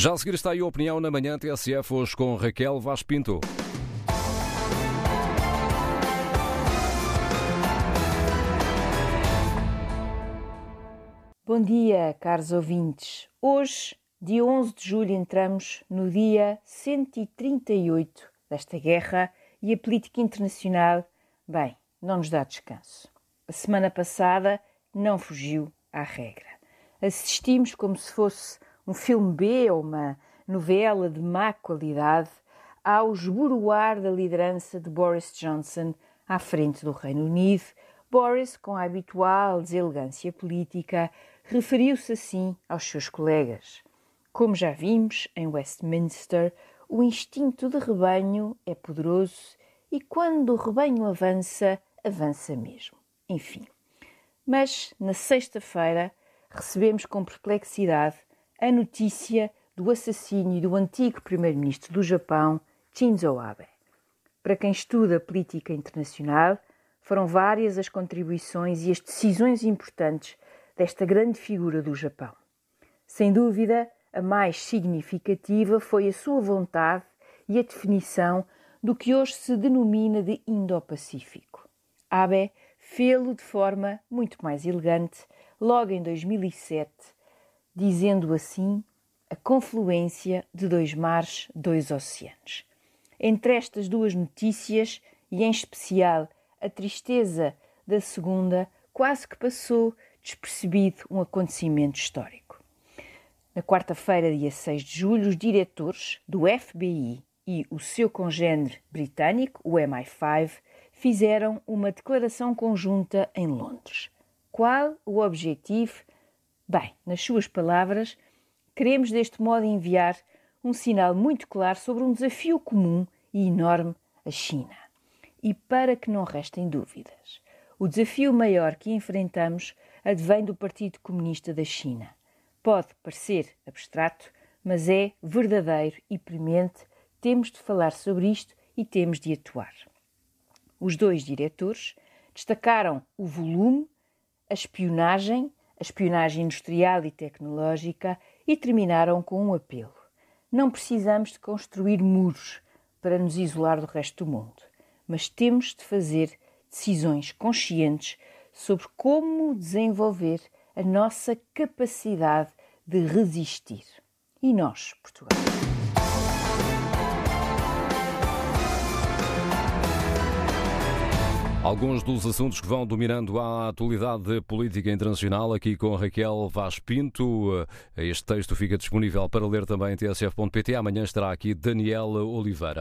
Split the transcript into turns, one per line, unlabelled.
Já a seguir está aí a opinião na manhã TSF hoje com Raquel Vaz Pinto.
Bom dia, caros ouvintes. Hoje, dia 11 de julho, entramos no dia 138 desta guerra e a política internacional, bem, não nos dá descanso. A semana passada não fugiu à regra. Assistimos como se fosse um filme B ou uma novela de má qualidade ao esboroar da liderança de Boris Johnson à frente do Reino Unido. Boris, com a habitual deselegância política, referiu-se assim aos seus colegas. Como já vimos em Westminster, o instinto de rebanho é poderoso e quando o rebanho avança, avança mesmo. Enfim. Mas na sexta-feira recebemos com perplexidade a notícia do assassínio do antigo primeiro-ministro do Japão, Shinzo Abe. Para quem estuda política internacional, foram várias as contribuições e as decisões importantes desta grande figura do Japão. Sem dúvida, a mais significativa foi a sua vontade e a definição do que hoje se denomina de Indo-Pacífico. Abe fê-lo de forma muito mais elegante logo em 2007 dizendo assim a confluência de dois mares, dois oceanos. Entre estas duas notícias, e em especial a tristeza da segunda, quase que passou despercebido um acontecimento histórico. Na quarta-feira, dia 6 de julho, os diretores do FBI e o seu congênere britânico, o MI5, fizeram uma declaração conjunta em Londres. Qual o objetivo Bem, nas suas palavras, queremos deste modo enviar um sinal muito claro sobre um desafio comum e enorme à China. E para que não restem dúvidas, o desafio maior que enfrentamos advém do Partido Comunista da China. Pode parecer abstrato, mas é verdadeiro e premente. Temos de falar sobre isto e temos de atuar. Os dois diretores destacaram o volume, a espionagem a espionagem industrial e tecnológica e terminaram com um apelo. Não precisamos de construir muros para nos isolar do resto do mundo, mas temos de fazer decisões conscientes sobre como desenvolver a nossa capacidade de resistir. E nós, Portugal?
Alguns dos assuntos que vão dominando a atualidade política internacional aqui com Raquel Vaz Pinto. Este texto fica disponível para ler também em tsf.pt. Amanhã estará aqui Daniela Oliveira.